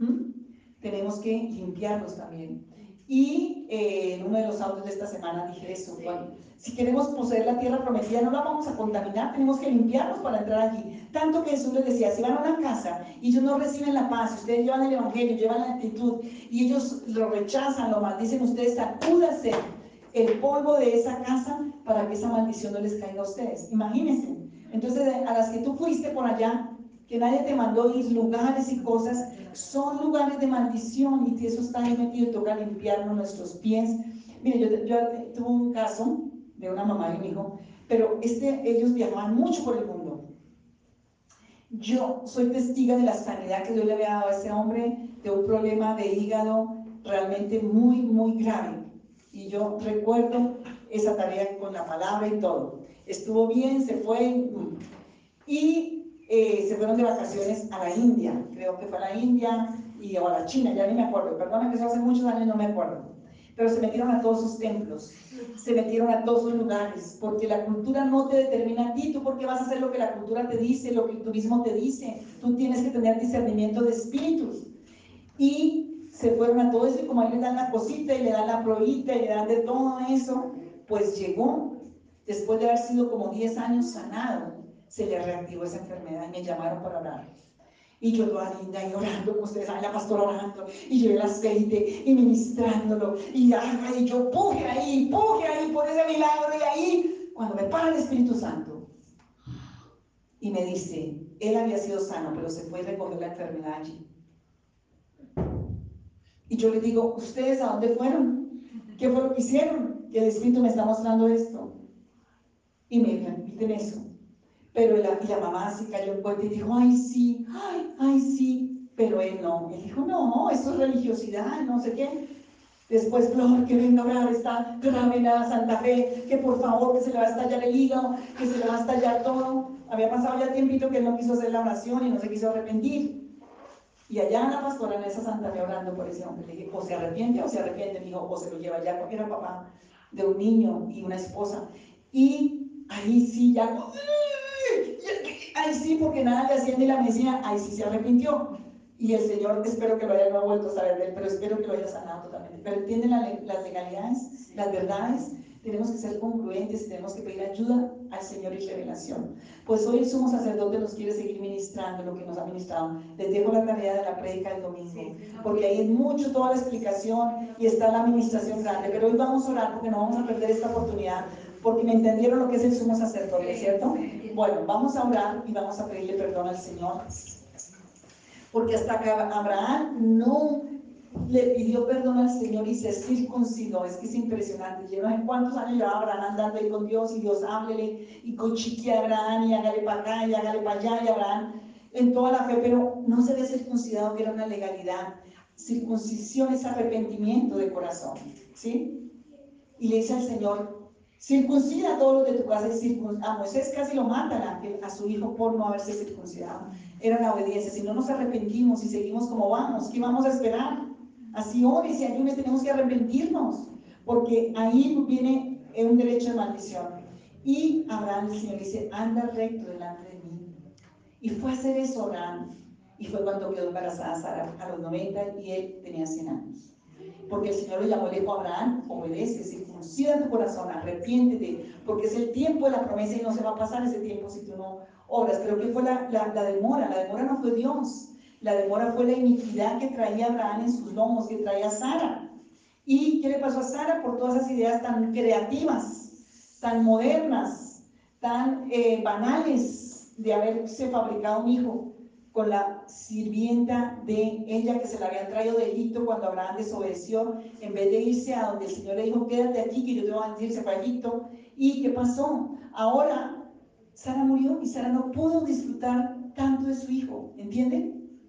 tenemos que limpiarlos también. Y eh, en uno de los audios de esta semana dije eso, Juan, si queremos poseer la tierra prometida, no la vamos a contaminar, tenemos que limpiarnos para entrar allí. Tanto que Jesús les decía, si van a una casa y ellos no reciben la paz, ustedes llevan el Evangelio, llevan la actitud y ellos lo rechazan, lo maldicen, ustedes sacúdase el polvo de esa casa para que esa maldición no les caiga a ustedes. Imagínense. Entonces, a las que tú fuiste por allá, que nadie te mandó ir, lugares y cosas, son lugares de maldición y si eso está ahí metido, toca limpiarnos nuestros pies. Mire, yo, yo tuve un caso de una mamá y un hijo, pero este, ellos viajaban mucho por el mundo. Yo soy testiga de la sanidad que Dios le había dado a ese hombre de un problema de hígado realmente muy, muy grave. Y yo recuerdo esa tarea con la palabra y todo. Estuvo bien, se fue y eh, se fueron de vacaciones a la India. Creo que fue a la India y o a la China, ya ni me acuerdo. Perdona que eso hace muchos años, no me acuerdo pero se metieron a todos sus templos, se metieron a todos sus lugares, porque la cultura no te determina a ti, tú porque vas a hacer lo que la cultura te dice, lo que el turismo te dice, tú tienes que tener discernimiento de espíritus. Y se fueron a todo eso y como ahí le dan la cosita y le dan la probita y le dan de todo eso, pues llegó, después de haber sido como 10 años sanado, se le reactivó esa enfermedad y me llamaron para hablar. Y yo toda linda y orando, como ustedes saben, la pastora orando, y yo el aceite y ministrándolo, y, y yo puje ahí, puje ahí por ese milagro, y ahí, cuando me para el Espíritu Santo, y me dice, él había sido sano, pero se fue a recoger la enfermedad allí. Y yo le digo, ¿ustedes a dónde fueron? ¿Qué fue lo que hicieron? Que el Espíritu me está mostrando esto. Y me repiten eso. Pero la, y la mamá se cayó en cuenta y dijo, ay, sí, ay, sí. Pero él no, él dijo, no, eso es religiosidad, no sé qué. Después, Flor, que venga a orar esta la Santa Fe, que por favor, que se le va a estallar el hígado, que se le va a estallar todo. Había pasado ya tiempito que él no quiso hacer la oración y no se quiso arrepentir. Y allá la pastora, en esa Santa Fe, orando por ese hombre, le dije, o se arrepiente o se arrepiente, mi hijo, o se lo lleva ya, porque era papá de un niño y una esposa. Y ahí sí, ya, ahí sí, porque nada le hacía ni la medicina, ahí sí se arrepintió. Y el Señor, espero que lo haya no vuelto a saber de él, pero espero que lo haya sanado totalmente. Pero entienden las legalidades, las verdades, tenemos que ser congruentes tenemos que pedir ayuda al Señor y revelación. Pues hoy el sumo sacerdote nos quiere seguir ministrando lo que nos ha ministrado. Les dejo la tarea de la prédica del domingo, porque ahí es mucho toda la explicación y está la administración grande. Pero hoy vamos a orar porque no vamos a perder esta oportunidad, porque me entendieron lo que es el sumo sacerdote, ¿cierto? Bueno, vamos a orar y vamos a pedirle perdón al Señor. Porque hasta que Abraham no le pidió perdón al Señor y se circuncidó. Es que es impresionante. Lleva en cuántos años lleva Abraham andando ahí con Dios y Dios háblele y con chiqui a Abraham y hágale para acá y hágale para allá y Abraham en toda la fe, pero no se ve circuncidado, que era una legalidad. Circuncisión es arrepentimiento de corazón, ¿sí? Y le dice al Señor, circuncida a todos los de tu casa y a Moisés casi lo matan a, a su hijo por no haberse circuncidado. Era la obediencia. Si no nos arrepentimos y seguimos como vamos, ¿qué vamos a esperar? Así hoy, si ayunes, tenemos que arrepentirnos, porque ahí viene un derecho de maldición. Y Abraham, el Señor dice, anda recto delante de mí. Y fue a hacer eso Abraham. Y fue cuando quedó embarazada Sara a los 90 y él tenía 100 años. Porque el Señor lo llamó, le dijo a Abraham, obedece, circuncida tu corazón, arrepiéntete, porque es el tiempo de la promesa y no se va a pasar ese tiempo si tú no obras. Pero ¿qué fue la, la, la demora? La demora no fue Dios. La demora fue la iniquidad que traía Abraham en sus lomos, que traía Sara. ¿Y qué le pasó a Sara por todas esas ideas tan creativas, tan modernas, tan eh, banales de haberse fabricado un hijo con la sirvienta de ella que se la habían traído de Egipto cuando Abraham desobedeció, en vez de irse a donde el Señor le dijo, quédate aquí que yo te voy a decir, se. ¿Y qué pasó? Ahora Sara murió y Sara no pudo disfrutar tanto de su hijo, ¿entienden?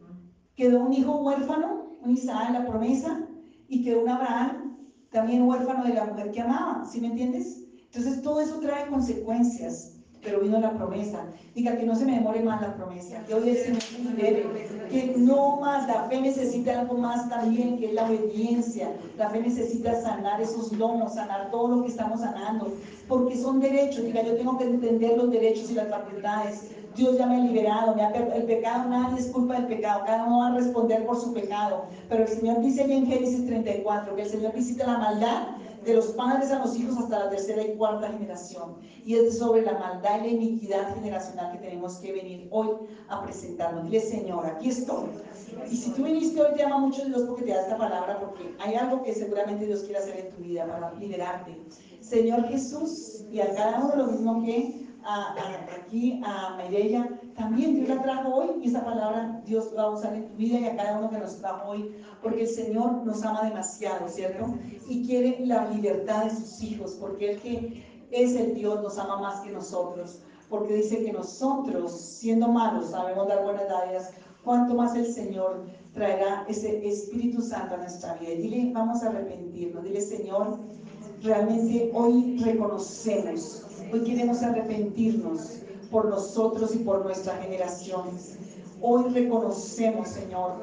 Quedó un hijo huérfano, un Isaac, la promesa, y quedó un Abraham también huérfano de la mujer que amaba, ¿sí me entiendes? Entonces todo eso trae consecuencias, pero vino la promesa. Diga que no se me demore más la promesa, que hoy libere, que no más, la fe necesita algo más también, que es la obediencia. La fe necesita sanar esos lomos, sanar todo lo que estamos sanando, porque son derechos. Diga, yo tengo que entender los derechos y las facultades. Dios ya me ha liberado, me ha el pecado, nadie es culpa del pecado, cada uno va a responder por su pecado. Pero el Señor dice en Génesis 34 que el Señor visita la maldad de los padres a los hijos hasta la tercera y cuarta generación. Y es sobre la maldad y la iniquidad generacional que tenemos que venir hoy a presentarnos. Dile, Señor, aquí estoy. Y si tú viniste hoy, te ama mucho Dios porque te da esta palabra, porque hay algo que seguramente Dios quiere hacer en tu vida para liberarte. Señor Jesús, y a cada uno lo mismo que aquí a Mayella, también Dios la trajo hoy y esa palabra Dios va a usar en tu vida y a cada uno que nos trajo hoy, porque el Señor nos ama demasiado, ¿cierto? Y quiere la libertad de sus hijos, porque el que es el Dios nos ama más que nosotros, porque dice que nosotros, siendo malos, sabemos dar buenas dádivas, cuanto más el Señor traerá ese Espíritu Santo a nuestra vida. Y dile, vamos a arrepentirnos, dile, Señor, realmente hoy reconocemos Hoy queremos arrepentirnos por nosotros y por nuestras generaciones. Hoy reconocemos, Señor,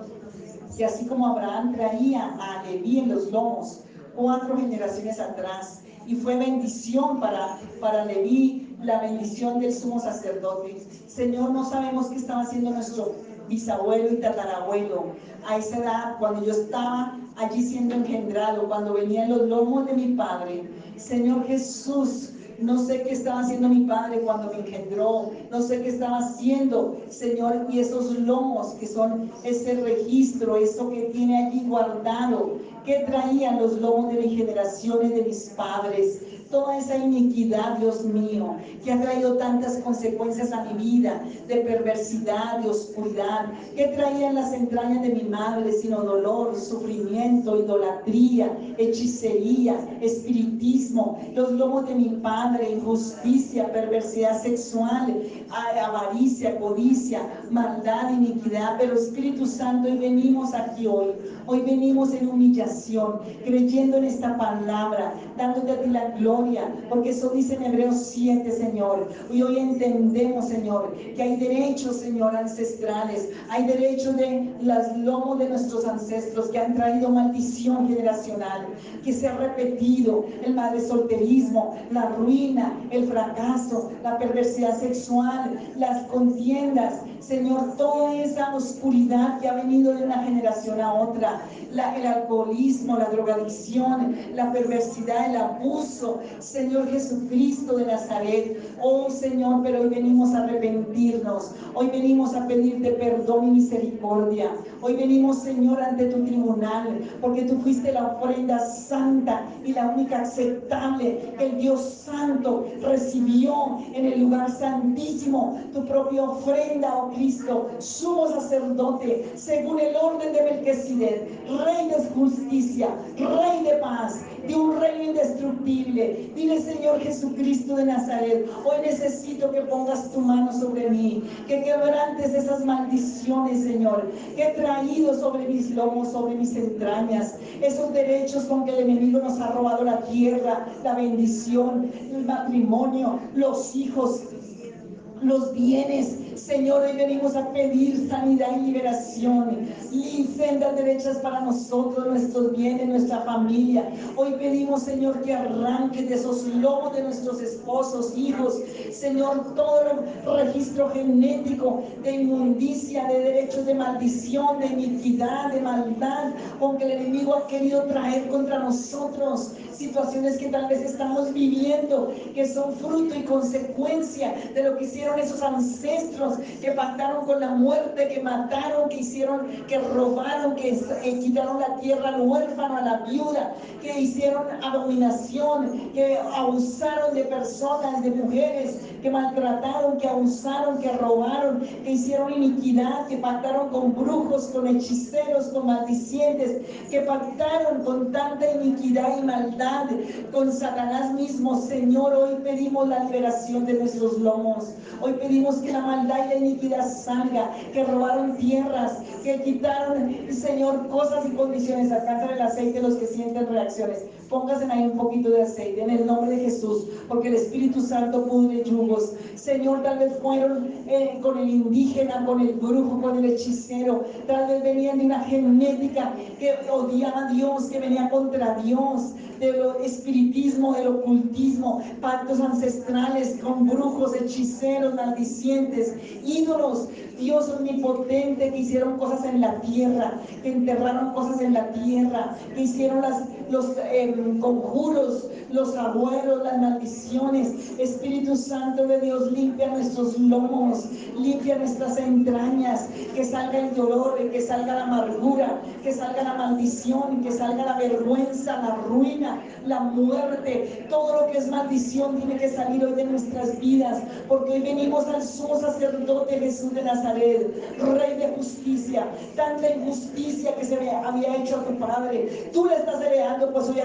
que así como Abraham traía a Leví en los lomos cuatro generaciones atrás, y fue bendición para, para Leví, la bendición del sumo sacerdote. Señor, no sabemos qué estaba haciendo nuestro bisabuelo y tatarabuelo a esa edad, cuando yo estaba allí siendo engendrado, cuando venían los lomos de mi padre. Señor Jesús, no sé qué estaba haciendo mi padre cuando me engendró. No sé qué estaba haciendo, Señor. Y esos lomos que son ese registro, eso que tiene allí guardado. ¿Qué traían los lomos de mis generaciones, de mis padres? Toda esa iniquidad, Dios mío, que ha traído tantas consecuencias a mi vida, de perversidad, de oscuridad. ¿Qué traían las entrañas de mi madre, sino dolor, sufrimiento? idolatría, hechicería, espiritismo, los lomos de mi padre, injusticia, perversidad sexual, avaricia, codicia, maldad, iniquidad. Pero Espíritu Santo, hoy venimos aquí hoy, hoy venimos en humillación, creyendo en esta palabra, dándote a ti la gloria, porque eso dice en Hebreos 7, Señor. Y hoy entendemos, Señor, que hay derechos, Señor, ancestrales, hay derechos de los lomos de nuestros ancestros que han traído maldición generacional, que se ha repetido el mal solterismo, la ruina, el fracaso, la perversidad sexual, las contiendas, Señor, toda esa oscuridad que ha venido de una generación a otra, el alcoholismo, la drogadicción, la perversidad, el abuso, Señor Jesucristo de Nazaret. Oh Señor, pero hoy venimos a arrepentirnos, hoy venimos a pedirte perdón y misericordia. Hoy venimos, Señor, ante tu tribunal, porque tú fuiste la ofrenda santa y la única aceptable que el Dios Santo recibió en el lugar santísimo, tu propia ofrenda, oh Cristo, sumo sacerdote, según el orden de Melquisedec, Rey de justicia, Rey de paz, de un reino indestructible. Dile, Señor Jesucristo de Nazaret, hoy necesito que pongas tu mano sobre mí, que quebrantes esas maldiciones, Señor, que he traído sobre mis lomos, sobre mis entrañas, esos derechos con que el enemigo nos ha robado la tierra, la bendición, el matrimonio, los hijos, los bienes. Señor, hoy venimos a pedir sanidad y liberación y sendas derechas para nosotros, nuestros bienes, nuestra familia. Hoy pedimos, Señor, que arranques de esos lomos de nuestros esposos, hijos, Señor, todo el registro genético de inmundicia, de derechos de maldición, de iniquidad, de maldad, con que el enemigo ha querido traer contra nosotros situaciones que tal vez estamos viviendo, que son fruto y consecuencia de lo que hicieron esos ancestros que pactaron con la muerte, que mataron, que hicieron, que robaron, que, quitaron la tierra al huérfano, a la viuda, que hicieron abominación, que abusaron de personas, de mujeres, que maltrataron, que abusaron, que robaron, que hicieron iniquidad, que pactaron con brujos, con hechiceros, con maldicientes, que pactaron con tanta iniquidad y maldad, con Satanás mismo. Señor, hoy pedimos la liberación de nuestros lomos. Hoy pedimos que la maldad y la iniquidad salga, que robaron tierras, que quitaron, Señor, cosas y condiciones. Alcanzan el aceite los que sienten reacciones. Pónganse ahí un poquito de aceite en el nombre de Jesús, porque el Espíritu Santo pudre yugos. Señor, tal vez fueron eh, con el indígena, con el brujo, con el hechicero. Tal vez venían de una genética que odiaba a Dios, que venía contra Dios, del espiritismo, del ocultismo, pactos ancestrales con brujos, hechiceros, maldicientes, ídolos. Dios omnipotente que hicieron cosas en la tierra, que enterraron cosas en la tierra, que hicieron las, los em, conjuros, los abuelos, las maldiciones. Espíritu Santo de Dios, limpia nuestros lomos, limpia nuestras entrañas, que salga el dolor, que salga la amargura, que salga la maldición, que salga la vergüenza, la ruina, la muerte. Todo lo que es maldición tiene que salir hoy de nuestras vidas, porque hoy venimos al sumo sacerdote Jesús de Nazaret, Rey de justicia, tanta injusticia que se había hecho a tu Padre. Tú le estás heredando, pues hoy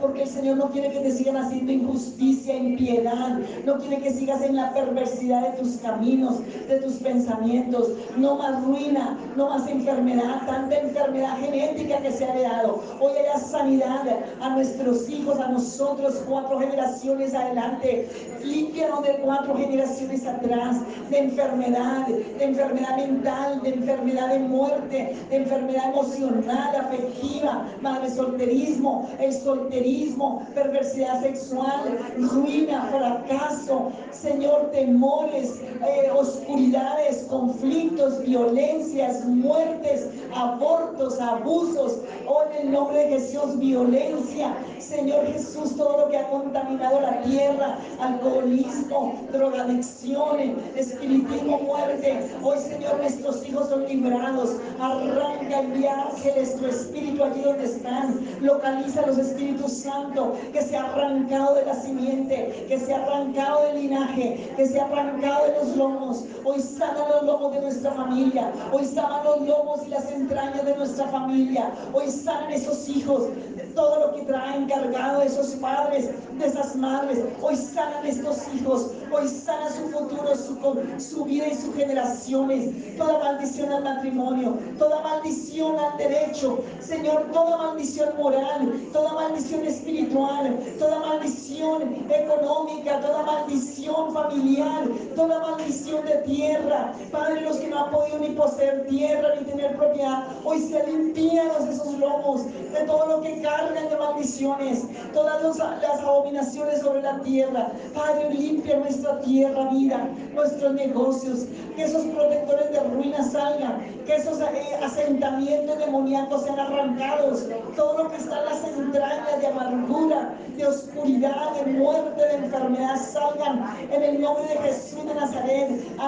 porque el Señor no quiere que te sigan haciendo injusticia, impiedad, no quiere que sigas en la perversidad de tus caminos, de tus pensamientos. No más ruina, no más enfermedad, tanta enfermedad genética que se ha heredado. Hoy haya sanidad a nuestros hijos, a nosotros, cuatro generaciones adelante. Límpianos de cuatro generaciones atrás, de enfermedad, de enfermedad mental, de enfermedad de muerte, de enfermedad emocional, afectiva, madre solterismo, el solterismo, perversidad sexual, ruina, fracaso, Señor, temores, eh, oscuridades, conflictos, violencias, muertes, abortos, abusos. Oh, en el nombre de Jesús, violencia. Señor Jesús, todo lo que ha contaminado la tierra, alcoholismo, drogadicción, espiritismo, muerte. Hoy, Señor, nuestros hijos son librados. Arranca, envía ángeles, tu espíritu allí donde están. Localiza los Espíritus Santo que se ha arrancado de la simiente, que se ha arrancado del linaje, que se ha arrancado de los lomos. Hoy sana los lomos de nuestra familia. Hoy sana los lomos y las entrañas de nuestra familia. Hoy sanan esos hijos, de todo lo que traen cargado esos padres, de esas madres. Hoy sanan estos hijos. Hoy sana su futuro, su, su vida y sus generaciones. Toda maldición al matrimonio, toda maldición al derecho. Señor, toda maldición moral, toda maldición espiritual, toda maldición económica, toda maldición familiar, toda maldición de tierra. Padre, los que no han podido ni poseer tierra ni tener propiedad, hoy se limpian esos lomos de todo lo que cargan de maldiciones, todas las abominaciones sobre la tierra. Padre, limpia nuestra tierra, vida, nuestros negocios, que esos protectores de ruinas salgan, que esos eh, asentamientos demoníacos sean arrancados, todo lo que está en las entrañas de amargura, de oscuridad, de muerte, de enfermedad, salgan en el nombre de Jesús de Nazaret,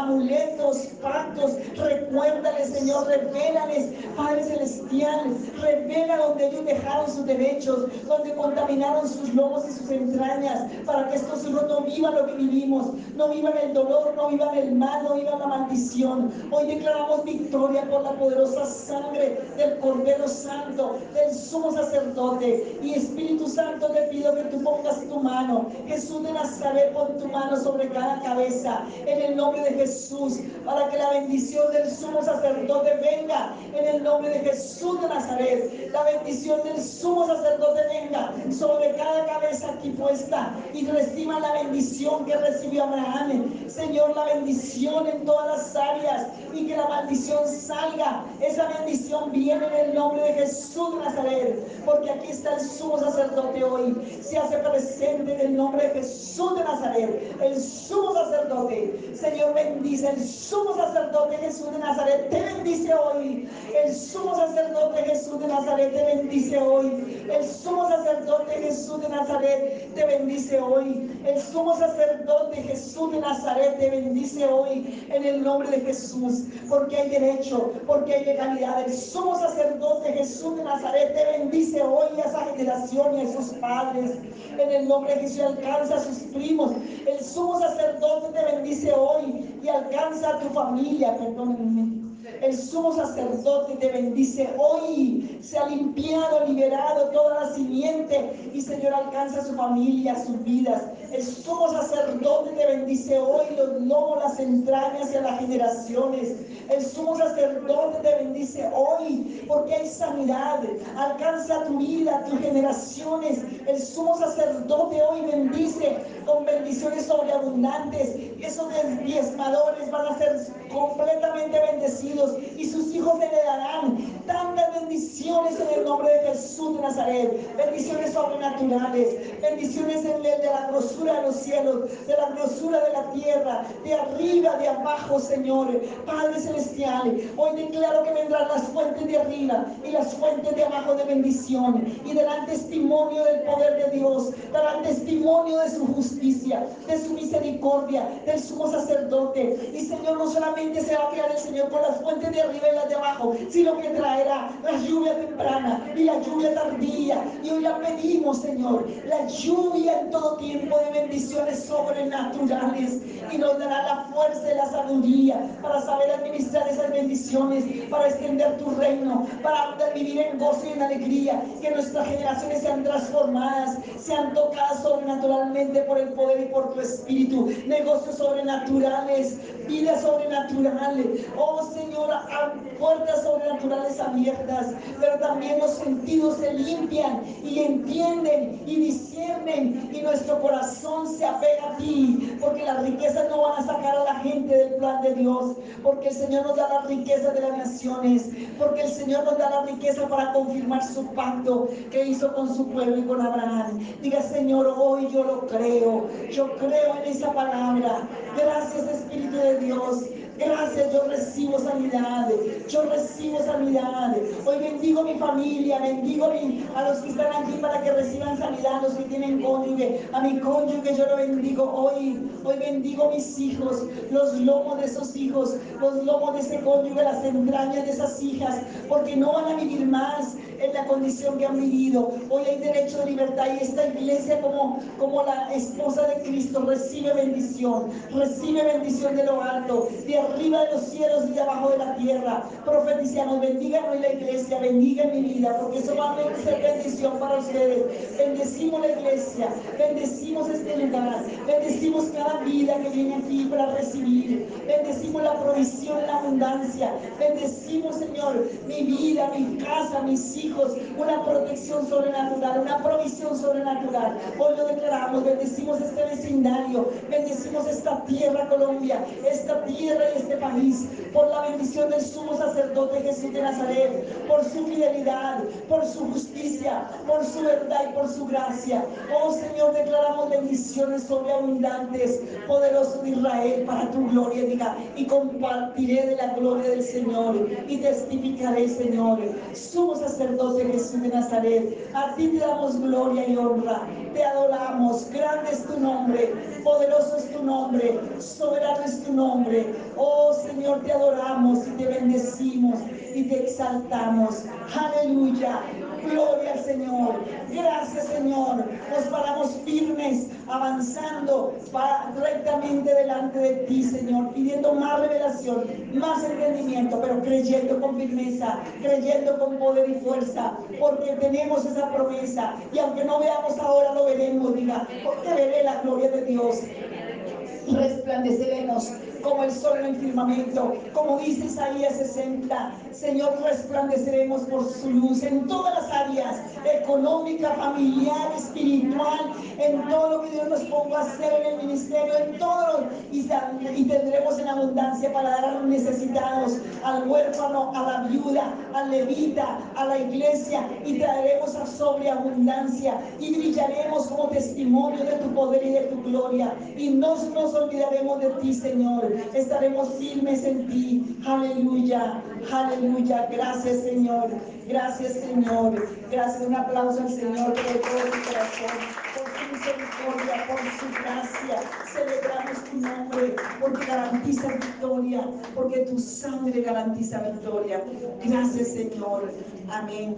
amuletos, pactos, recuérdales, Señor, revélales, Padre Celestial, revela donde ellos dejaron sus derechos, donde contaminaron sus lomos y sus entrañas, para que estos hijos no vivan lo que vivimos, no vivan el dolor, no vivan el mal, no vivan la maldición. Hoy declaramos victoria por la poderosa sangre del Cordero Santo, del sumo sacerdote. Y Espíritu Santo, te pido que tú pongas tu mano. Jesús de Nazaret, pon tu mano sobre cada cabeza, en el nombre de Jesús, para que la bendición del sumo sacerdote venga, en el nombre de Jesús de Nazaret. La bendición del sumo sacerdote venga sobre cada cabeza aquí puesta y reciba la bendición que recibió Abraham. Señor, la bendición en todas las áreas y que la maldición salga. Esa bendición viene en el nombre de Jesús de Nazaret, porque aquí está el sumo sacerdote hoy. Se hace presente en el nombre de Jesús de Nazaret, el sumo sacerdote. Señor, bendice el sumo sacerdote Jesús de Nazaret. Te bendice hoy. El sumo sacerdote Jesús de Nazaret te bendice hoy. El sumo sacerdote Jesús de Nazaret te bendice hoy. El sumo sacerdote Jesús de Nazaret te bendice hoy en el nombre de Jesús, porque hay derecho, porque hay legalidad. El sumo sacerdote Jesús de Nazaret te bendice hoy a esa generación y a sus padres. En el nombre de Jesús alcanza a sus primos. El sumo sacerdote te bendice hoy y alcanza a tu familia. Perdónenme. El sumo sacerdote te bendice hoy. Se ha limpiado, liberado toda la simiente y Señor alcanza a su familia, sus vidas. El sumo sacerdote te bendice hoy los lomos, las entrañas y a las generaciones. El sumo sacerdote te bendice hoy porque hay sanidad. Alcanza tu vida, tus generaciones. El sumo sacerdote hoy bendice con bendiciones sobreabundantes. Esos diezmadores van a ser completamente bendecidos y sus hijos heredarán tantas bendiciones en el nombre de Jesús de Nazaret. Bendiciones sobrenaturales, bendiciones en el de la grosura de los cielos, de la grosura de la tierra, de arriba, de abajo, Señor. Padre Celestial, hoy declaro que vendrán las fuentes de arriba y las fuentes de abajo de bendición y darán testimonio del poder de Dios, darán testimonio de su justicia, de su misericordia, del sumo sacerdote. Y Señor, no solamente se va a quedar el Señor con las fuentes de arriba y las de abajo, sino que traerá la lluvia temprana y la lluvia tardía. Y hoy la pedimos, Señor, la lluvia en todo tiempo de bendiciones sobrenaturales y nos dará la fuerza y la sabiduría para saber administrar esas bendiciones, para extender tu reino, para vivir en gozo y en alegría, que nuestras generaciones sean transformadas, sean tocadas sobrenaturalmente por el poder y por tu espíritu, negocios sobrenaturales, vidas sobrenaturales. Oh Señor, puertas sobrenaturales abiertas, pero también los sentidos se limpian y entienden y disciernen y nuestro corazón se apega a ti, porque las riquezas no van a sacar a la gente del plan de Dios, porque el Señor nos da la riqueza de las naciones, porque el Señor nos da la riqueza para confirmar su pacto que hizo con su pueblo y con Abraham. Diga, Señor, hoy yo lo creo, yo creo en esa palabra. Gracias, Espíritu de Dios. Gracias, yo recibo sanidad. Yo recibo sanidad. Hoy bendigo mi familia, bendigo a los que están aquí para que reciban sanidad, los que tienen cónyuge, a mi cónyuge yo lo bendigo hoy, hoy bendigo mis hijos, los lomos de esos hijos, los lomos de ese cónyuge, las entrañas de esas hijas, porque no van a vivir más en la condición que han vivido. Hoy hay derecho de libertad y esta iglesia como, como la esposa de Cristo recibe bendición, recibe bendición de lo alto, de arriba de los cielos y de abajo de la tierra. Profeticiamos, bendigan hoy la iglesia, bendiga mi vida, porque eso va a ser bendición para ustedes. Bendecimos la iglesia, bendecimos este lugar, bendecimos cada vida que viene aquí para recibir, bendecimos la provisión, la abundancia, bendecimos Señor mi vida, mi casa, mis hijos, una protección sobrenatural, una provisión sobrenatural. Hoy lo declaramos, bendecimos este vecindario, bendecimos esta tierra Colombia, esta tierra y este país, por la bendición del sumo sacerdote Jesús de Nazaret, por su fidelidad, por su justicia, por su verdad y por su gracia. Oh Señor, declaramos bendiciones sobreabundantes, poderoso de Israel, para tu gloria, diga, y compartiré de la gloria del Señor y testificaré, Señor. Sumo sacerdote Jesús de Nazaret, a ti te damos gloria y honra, te adoramos, grande es tu nombre, poderoso es tu nombre, soberano es tu nombre. Oh Señor, te adoramos y te bendecimos y te exaltamos. Aleluya. Gloria al Señor. Gracias Señor. Nos paramos firmes, avanzando rectamente delante de ti, Señor, pidiendo más revelación, más entendimiento, pero creyendo con firmeza, creyendo con poder y fuerza, porque tenemos esa promesa. Y aunque no veamos ahora, lo veremos, diga, porque veré la gloria de Dios resplandeceremos como el sol en el firmamento, como dice Isaías 60. Señor, resplandeceremos por su luz en todas las áreas, económica, familiar, espiritual, en todo lo que Dios nos ponga a hacer en el ministerio, en todo, y, y tendremos en abundancia para dar a los necesitados, al huérfano, a la viuda, al levita, a la iglesia, y traeremos a sobreabundancia y brillaremos como testimonio de tu poder y de tu gloria. Y no nos olvidaremos de ti, Señor estaremos firmes en ti. Aleluya, aleluya. Gracias, Señor. Gracias, Señor. Gracias. Un aplauso al Señor por todo tu corazón, por su misericordia, por su gracia. Celebramos tu nombre porque garantiza victoria, porque tu sangre garantiza victoria. Gracias, Señor. Amén.